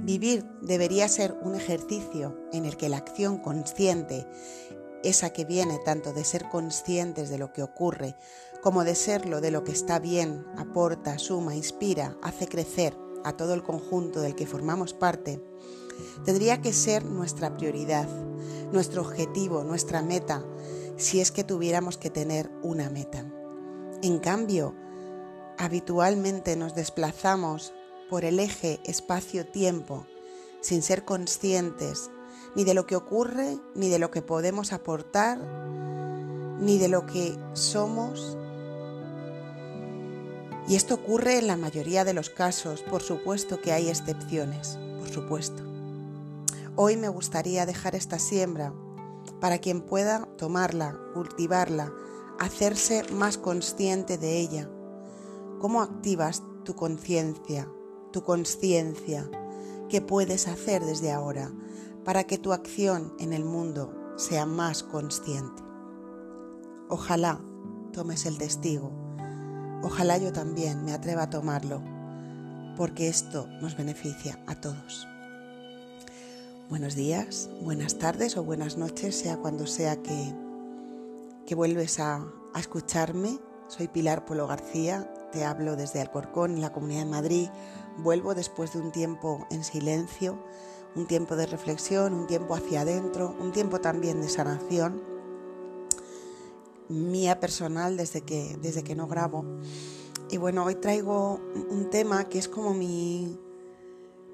Vivir debería ser un ejercicio en el que la acción consciente, esa que viene tanto de ser conscientes de lo que ocurre como de serlo de lo que está bien, aporta, suma, inspira, hace crecer a todo el conjunto del que formamos parte, tendría que ser nuestra prioridad, nuestro objetivo, nuestra meta, si es que tuviéramos que tener una meta. En cambio, habitualmente nos desplazamos por el eje espacio-tiempo sin ser conscientes ni de lo que ocurre, ni de lo que podemos aportar, ni de lo que somos. Y esto ocurre en la mayoría de los casos, por supuesto que hay excepciones, por supuesto. Hoy me gustaría dejar esta siembra para quien pueda tomarla, cultivarla, hacerse más consciente de ella. ¿Cómo activas tu conciencia, tu conciencia? ¿Qué puedes hacer desde ahora para que tu acción en el mundo sea más consciente? Ojalá tomes el testigo. Ojalá yo también me atreva a tomarlo, porque esto nos beneficia a todos. Buenos días, buenas tardes o buenas noches, sea cuando sea que, que vuelves a, a escucharme. Soy Pilar Polo García, te hablo desde Alcorcón, en la Comunidad de Madrid. Vuelvo después de un tiempo en silencio, un tiempo de reflexión, un tiempo hacia adentro, un tiempo también de sanación mía personal desde que, desde que no grabo. Y bueno, hoy traigo un tema que es como mi,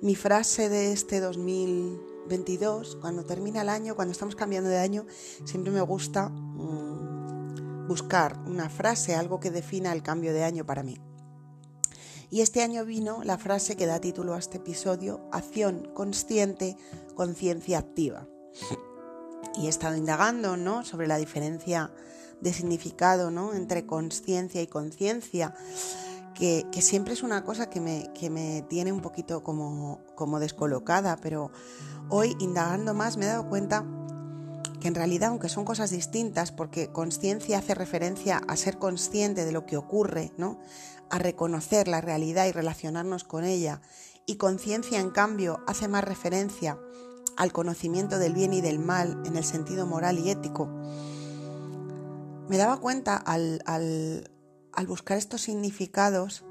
mi frase de este 2022. Cuando termina el año, cuando estamos cambiando de año, siempre me gusta mm, buscar una frase, algo que defina el cambio de año para mí. Y este año vino la frase que da título a este episodio, acción consciente, conciencia activa. Y he estado indagando ¿no? sobre la diferencia de significado ¿no? entre conciencia y conciencia, que, siempre es una cosa que me, que me tiene un poquito como, como descolocada, pero hoy indagando más me he dado cuenta que en realidad, aunque son cosas distintas, porque conciencia hace referencia a ser consciente de lo que ocurre, ¿no? A reconocer la realidad y relacionarnos con ella, y conciencia, en cambio, hace más referencia al conocimiento del bien y del mal en el sentido moral y ético. Me daba cuenta al, al buscar estos significados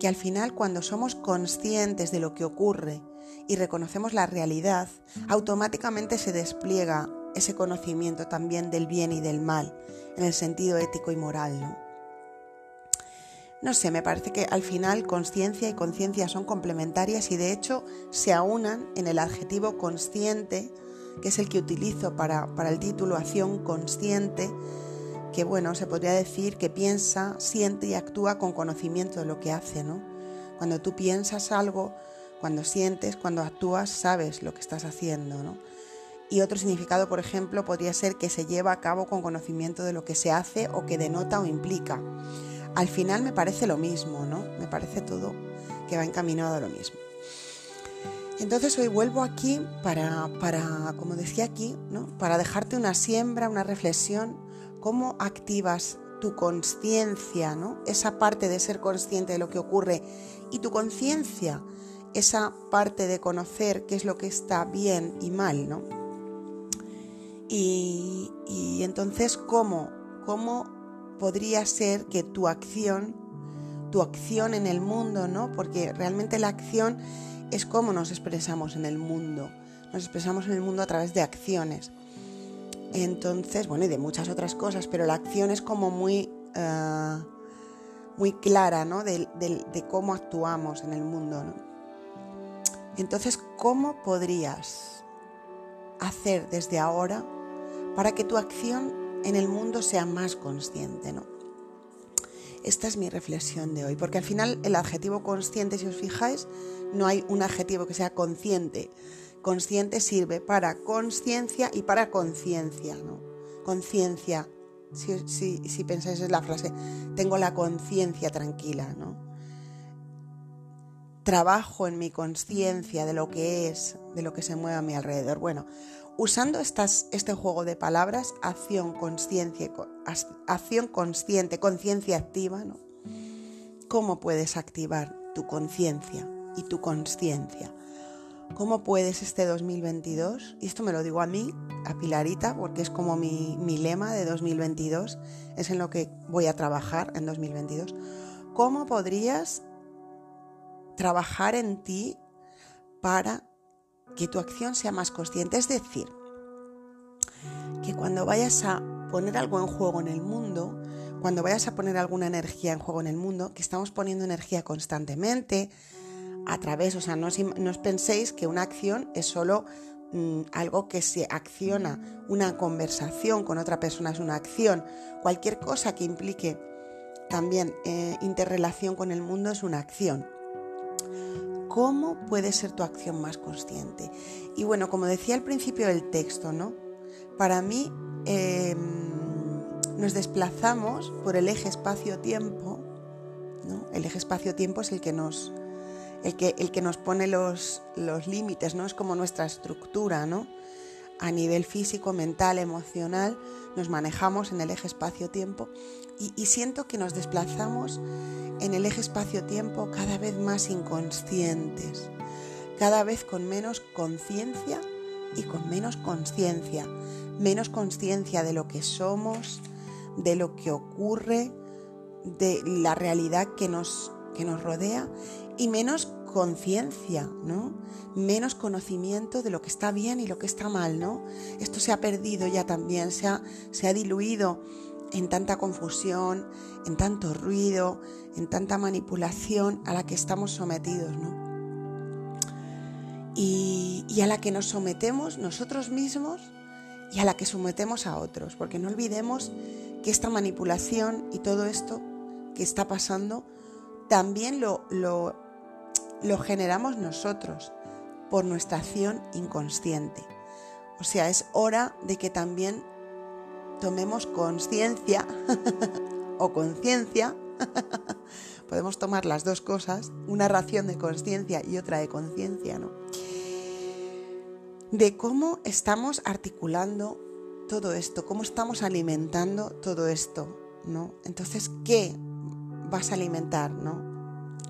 que al final cuando somos conscientes de lo que ocurre y reconocemos la realidad, automáticamente se despliega ese conocimiento también del bien y del mal, en el sentido ético y moral. No sé, me parece que al final conciencia y conciencia son complementarias y de hecho se aunan en el adjetivo consciente, que es el que utilizo para, para el título acción consciente, que bueno, se podría decir que piensa, siente y actúa con conocimiento de lo que hace, ¿no? Cuando tú piensas algo, cuando sientes, cuando actúas, sabes lo que estás haciendo, ¿no? Y otro significado, por ejemplo, podría ser que se lleva a cabo con conocimiento de lo que se hace o que denota o implica. Al final me parece lo mismo, ¿no? Me parece todo que va encaminado a lo mismo. Entonces hoy vuelvo aquí para, para como decía aquí, ¿no? para dejarte una siembra, una reflexión, cómo activas tu conciencia, ¿no? esa parte de ser consciente de lo que ocurre y tu conciencia, esa parte de conocer qué es lo que está bien y mal, ¿no? Y, entonces, ¿cómo? ¿Cómo podría ser que tu acción, tu acción en el mundo, ¿no? Porque realmente la acción es cómo nos expresamos en el mundo. Nos expresamos en el mundo a través de acciones. Entonces, bueno, y de muchas otras cosas, pero la acción es como muy, eh, muy clara, ¿no? De, de, cómo actuamos en el mundo, ¿no? Entonces, ¿cómo podrías hacer desde ahora para que tu acción en el mundo sea más consciente, ¿no? Esta es mi reflexión de hoy, porque al final el adjetivo consciente, si os fijáis, no hay un adjetivo que sea consciente. Consciente sirve para conciencia y para conciencia, ¿no? Conciencia, si, si, pensáis en la frase, tengo la conciencia tranquila, ¿no? Trabajo en mi conciencia de lo que es, de lo que se mueve a mi alrededor. Bueno, Usando este juego de palabras, acción, conciencia, acción consciente, conciencia activa, ¿no? ¿Cómo puedes activar tu conciencia y tu conciencia? ¿Cómo puedes este 2022? Y esto me lo digo a mí, a Pilarita, porque es como mi, mi lema de 2022, es en lo que voy a trabajar en 2022. ¿Cómo podrías trabajar en ti para que tu acción sea más consciente? Es decir, que cuando vayas a poner algo en juego en el mundo, cuando vayas a poner alguna energía en juego en el mundo, que estamos poniendo energía constantemente, a través, o sea, no os, penséis que una acción es solo mm, algo que se acciona, una conversación con otra persona es una acción, cualquier cosa que implique también eh, interrelación con el mundo es una acción. ¿Cómo puede ser tu acción más consciente? Y bueno, como decía al principio del texto, ¿no? Para mí em, nos desplazamos por el eje espacio-tiempo, ¿no? El eje espacio-tiempo es el que nos, el que, el que nos pone los, los límites, ¿no? Es como nuestra estructura, ¿no? A nivel físico, mental, emocional, nos manejamos en el eje espacio-tiempo y, siento que nos desplazamos en el eje espacio-tiempo cada vez más inconscientes, cada vez con menos conciencia y con menos conciencia, menos conciencia de lo que somos, de lo que ocurre, de la realidad que nos, que nos rodea y menos conciencia, ¿no? Menos conocimiento de lo que está bien y lo que está mal, ¿no? Esto se ha perdido ya también, se ha, se ha diluido en tanta confusión, en tanto ruido, en tanta manipulación a la que estamos sometidos, ¿no? Y, y a la que nos sometemos nosotros mismos y a la que sometemos a otros, porque no olvidemos que esta manipulación y todo esto que está pasando también lo, lo lo generamos nosotros por nuestra acción inconsciente. O sea, es hora de que también tomemos conciencia o conciencia, podemos tomar las dos cosas, una ración de conciencia y otra de conciencia, ¿no? De cómo estamos articulando todo esto, cómo estamos alimentando todo esto, ¿no? Entonces, ¿qué vas a alimentar, ¿no?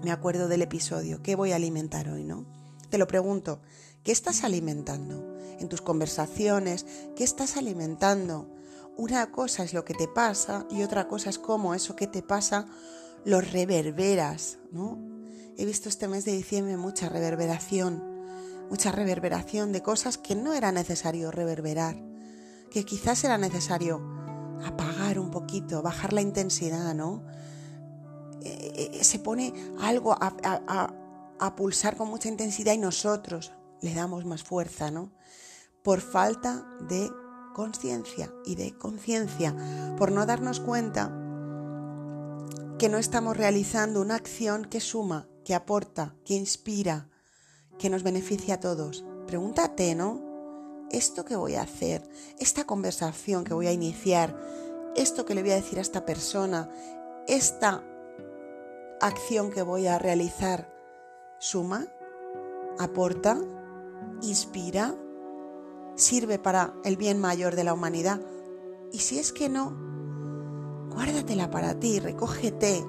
Me acuerdo del episodio, ¿qué voy a alimentar hoy, no? Te lo pregunto, ¿qué estás alimentando en tus conversaciones? ¿Qué estás alimentando? Una cosa es lo que te pasa y otra cosa es cómo eso que te pasa lo reverberas, ¿no? He visto este mes de diciembre mucha reverberación, mucha reverberación de cosas que no era necesario reverberar, que quizás era necesario apagar un poquito, bajar la intensidad, ¿no? Eh, se pone algo a, pulsar con mucha intensidad y nosotros le damos más fuerza, ¿no? Por falta de conciencia y de conciencia, por no darnos cuenta que no estamos realizando una acción que suma, que aporta, que inspira, que nos beneficia a todos. Pregúntate, ¿no? Esto que voy a hacer, esta conversación que voy a iniciar, esto que le voy a decir a esta persona, esta acción que voy a realizar suma, aporta, inspira, sirve para el bien mayor de la humanidad. Y si es que no, guárdatela para ti, recógete,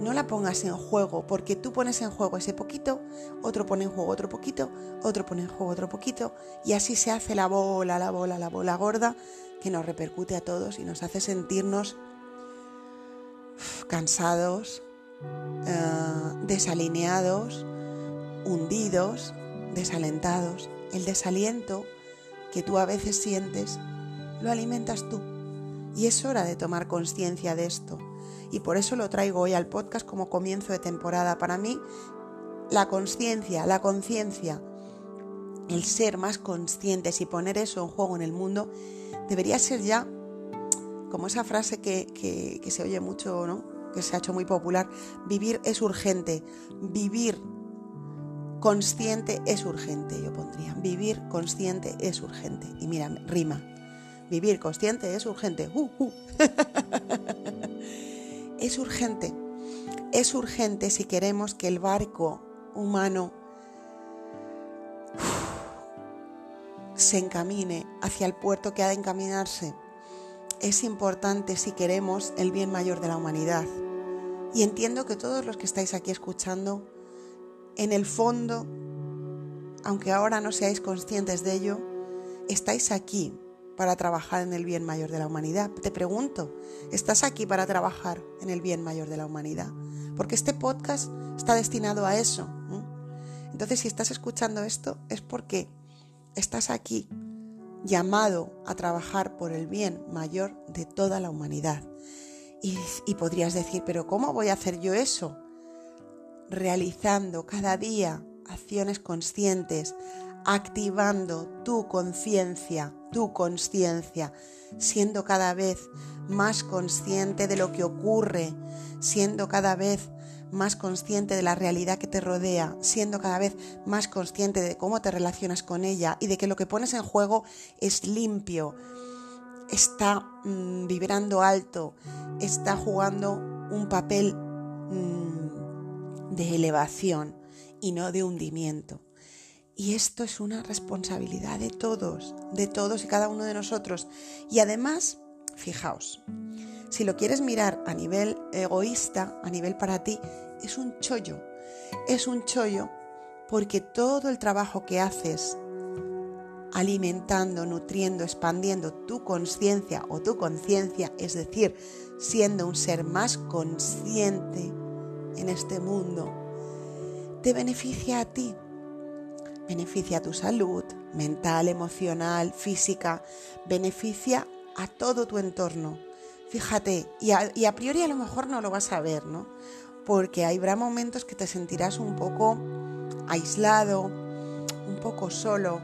no la pongas en juego, porque tú pones en juego ese poquito, otro pone en juego otro poquito, otro pone en juego otro poquito, y así se hace la bola, la bola, la bola gorda, que nos repercute a todos y nos hace sentirnos cansados, eh, desalineados, hundidos, desalentados. El desaliento que tú a veces sientes, lo alimentas tú. Y es hora de tomar conciencia de esto. Y por eso lo traigo hoy al podcast como comienzo de temporada. Para mí, la conciencia, la conciencia, el ser más conscientes y poner eso en juego en el mundo, debería ser ya como esa frase que, que se oye mucho, ¿no? Que se ha hecho muy popular, vivir es urgente, vivir consciente es urgente, yo pondría, vivir consciente es urgente. Y mira, rima, vivir consciente es urgente. Uh, uh. es urgente, es urgente si queremos que el barco humano se encamine hacia el puerto que ha de encaminarse es importante si queremos el bien mayor de la humanidad. Y entiendo que todos los que estáis aquí escuchando, en el fondo, aunque ahora no seáis conscientes de ello, estáis aquí para trabajar en el bien mayor de la humanidad. Te pregunto, ¿estás aquí para trabajar en el bien mayor de la humanidad? Porque este podcast está destinado a eso. Entonces, si estás escuchando esto, es porque estás aquí llamado a trabajar por el bien mayor de toda la humanidad. Y, podrías decir, pero ¿cómo voy a hacer yo eso? Realizando cada día acciones conscientes, activando tu conciencia, tu conciencia, siendo cada vez más consciente de lo que ocurre, siendo cada vez más consciente de la realidad que te rodea, siendo cada vez más consciente de cómo te relacionas con ella y de que lo que pones en juego es limpio, está mm, vibrando alto, está jugando un papel mm, de elevación y no de hundimiento. Y esto es una responsabilidad de todos, de todos y cada uno de nosotros. Y además, fijaos, si lo quieres mirar a nivel egoísta, a nivel para ti, es un chollo. Es un chollo porque todo el trabajo que haces alimentando, nutriendo, expandiendo tu conciencia o tu conciencia, es decir, siendo un ser más consciente en este mundo, te beneficia a ti, beneficia tu salud mental, emocional, física, beneficia a todo tu entorno. Fíjate, y a, priori a lo mejor no lo vas a ver, ¿no? Porque habrá momentos que te sentirás un poco aislado, un poco solo,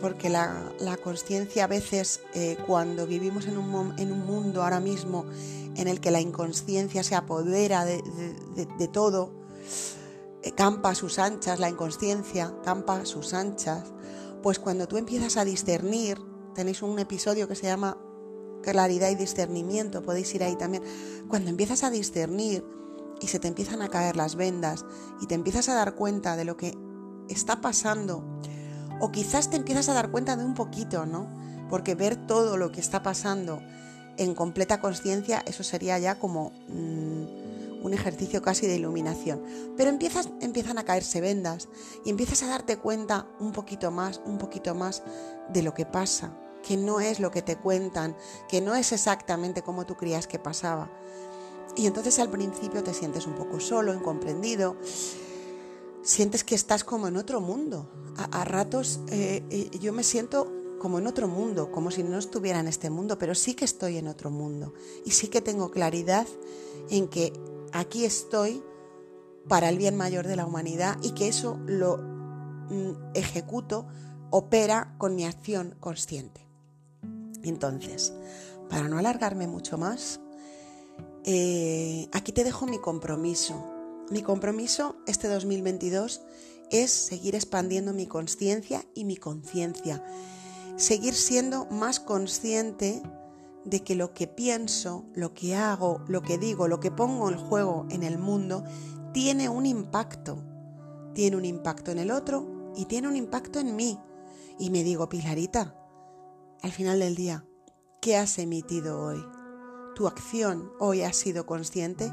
porque la, conciencia a veces, eh, cuando vivimos en un, mundo ahora mismo en el que la inconsciencia se apodera de, de todo, campa a sus anchas, la inconsciencia campa a sus anchas, pues cuando tú empiezas a discernir, tenéis un episodio que se llama claridad y discernimiento, podéis ir ahí también, cuando empiezas a discernir y se te empiezan a caer las vendas y te empiezas a dar cuenta de lo que está pasando, o quizás te empiezas a dar cuenta de un poquito, ¿no? Porque ver todo lo que está pasando en completa conciencia, eso sería ya como... Mm, un ejercicio casi de iluminación. Pero empiezas, empiezan a caerse vendas y empiezas a darte cuenta un poquito más, un poquito más de lo que pasa, que no es lo que te cuentan, que no es exactamente como tú creías que pasaba. Y entonces al principio te sientes un poco solo, incomprendido, sientes que estás como en otro mundo. A, ratos eh, eh, yo me siento como en otro mundo, como si no estuviera en este mundo, pero sí que estoy en otro mundo. Y sí que tengo claridad en que aquí estoy para el bien mayor de la humanidad y que eso lo mm, ejecuto, opera con mi acción consciente. Entonces, para no alargarme mucho más, eh, aquí te dejo mi compromiso. Mi compromiso este 2022 es seguir expandiendo mi conciencia y mi conciencia. Seguir siendo más consciente de que lo que pienso, lo que hago, lo que digo, lo que pongo en juego en el mundo, tiene un impacto. Tiene un impacto en el otro y tiene un impacto en mí. Y me digo, Pilarita, al final del día, ¿qué has emitido hoy? ¿Tu acción hoy ha sido consciente?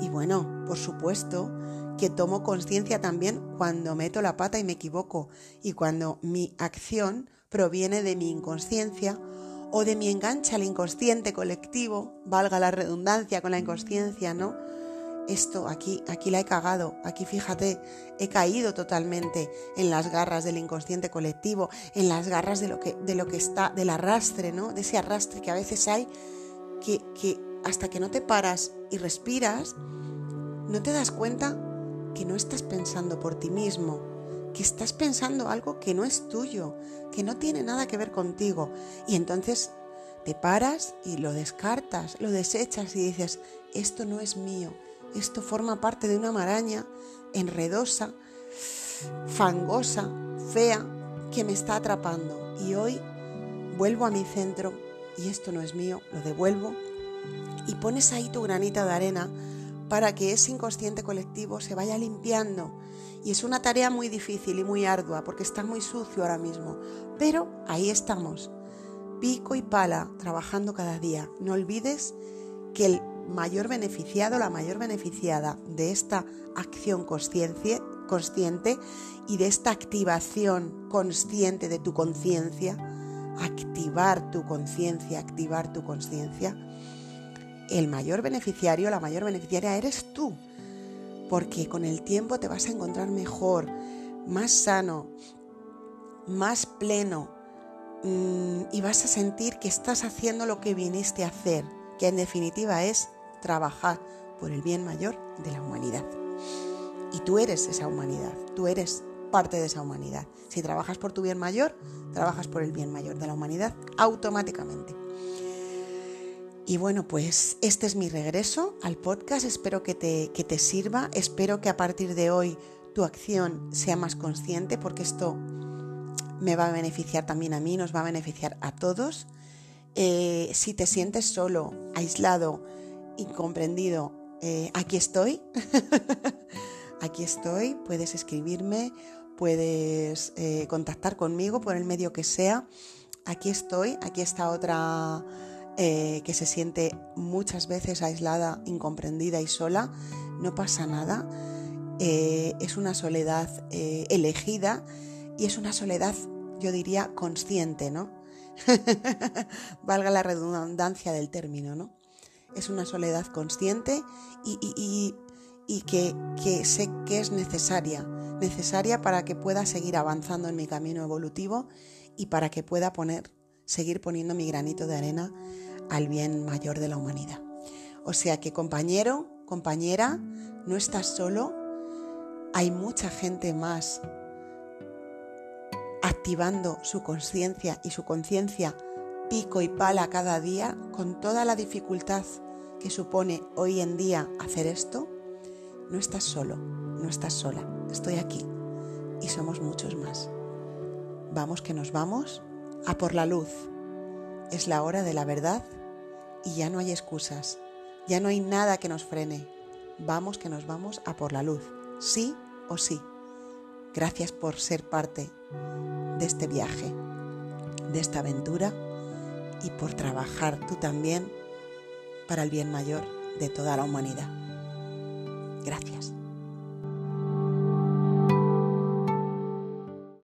Y bueno, por supuesto que tomo conciencia también cuando meto la pata y me equivoco y cuando mi acción proviene de mi inconsciencia o de mi enganche al inconsciente colectivo, valga la redundancia con la inconsciencia, ¿no? Esto aquí, aquí la he cagado, aquí fíjate, he caído totalmente en las garras del inconsciente colectivo, en las garras de lo que, de lo que está, del arrastre, ¿no? De ese arrastre que a veces hay, que, que hasta que no te paras y respiras, no te das cuenta que no estás pensando por ti mismo, que estás pensando algo que no es tuyo, que no tiene nada que ver contigo. Y entonces te paras y lo descartas, lo desechas y dices, esto no es mío, esto forma parte de una maraña enredosa, fangosa, fea, que me está atrapando. Y hoy vuelvo a mi centro y esto no es mío, lo devuelvo y pones ahí tu granita de arena para que ese inconsciente colectivo se vaya limpiando y es una tarea muy difícil y muy ardua porque está muy sucio ahora mismo. Pero ahí estamos, pico y pala, trabajando cada día. No olvides que el mayor beneficiado, la mayor beneficiada de esta acción consciente, y de esta activación consciente de tu conciencia, activar tu conciencia, activar tu conciencia, el mayor beneficiario, la mayor beneficiaria eres tú, porque con el tiempo te vas a encontrar mejor, más sano, más pleno mm, y vas a sentir que estás haciendo lo que viniste a hacer, que en definitiva es trabajar por el bien mayor de la humanidad. Y tú eres esa humanidad, tú eres parte de esa humanidad. Si trabajas por tu bien mayor, trabajas por el bien mayor de la humanidad automáticamente. Y bueno, pues este es mi regreso al podcast, espero que te, que te sirva, espero que a partir de hoy tu acción sea más consciente porque esto me va a beneficiar también a mí, nos va a beneficiar a todos. Eh, si te sientes solo, aislado, incomprendido, eh, aquí estoy. aquí estoy, puedes escribirme, puedes eh, contactar conmigo por el medio que sea. Aquí estoy, aquí está otra eh, que se siente muchas veces aislada, incomprendida y sola. No pasa nada. es una soledad elegida y es una soledad, yo diría, consciente, ¿no? Valga la redundancia del término, ¿no? es una soledad consciente y, que, sé que es necesaria, necesaria para que pueda seguir avanzando en mi camino evolutivo y para que pueda poner, seguir poniendo mi granito de arena al bien mayor de la humanidad. O sea que compañero, compañera, no estás solo, hay mucha gente más activando su conciencia y su conciencia pico y pala cada día con toda la dificultad que supone hoy en día hacer esto, no estás solo, no estás sola, estoy aquí y somos muchos más. Vamos que nos vamos a por la luz. Es la hora de la verdad y ya no hay excusas, ya no hay nada que nos frene. Vamos que nos vamos a por la luz, sí o sí. Gracias por ser parte de este viaje, de esta aventura y por trabajar tú también para el bien mayor de toda la humanidad. Gracias.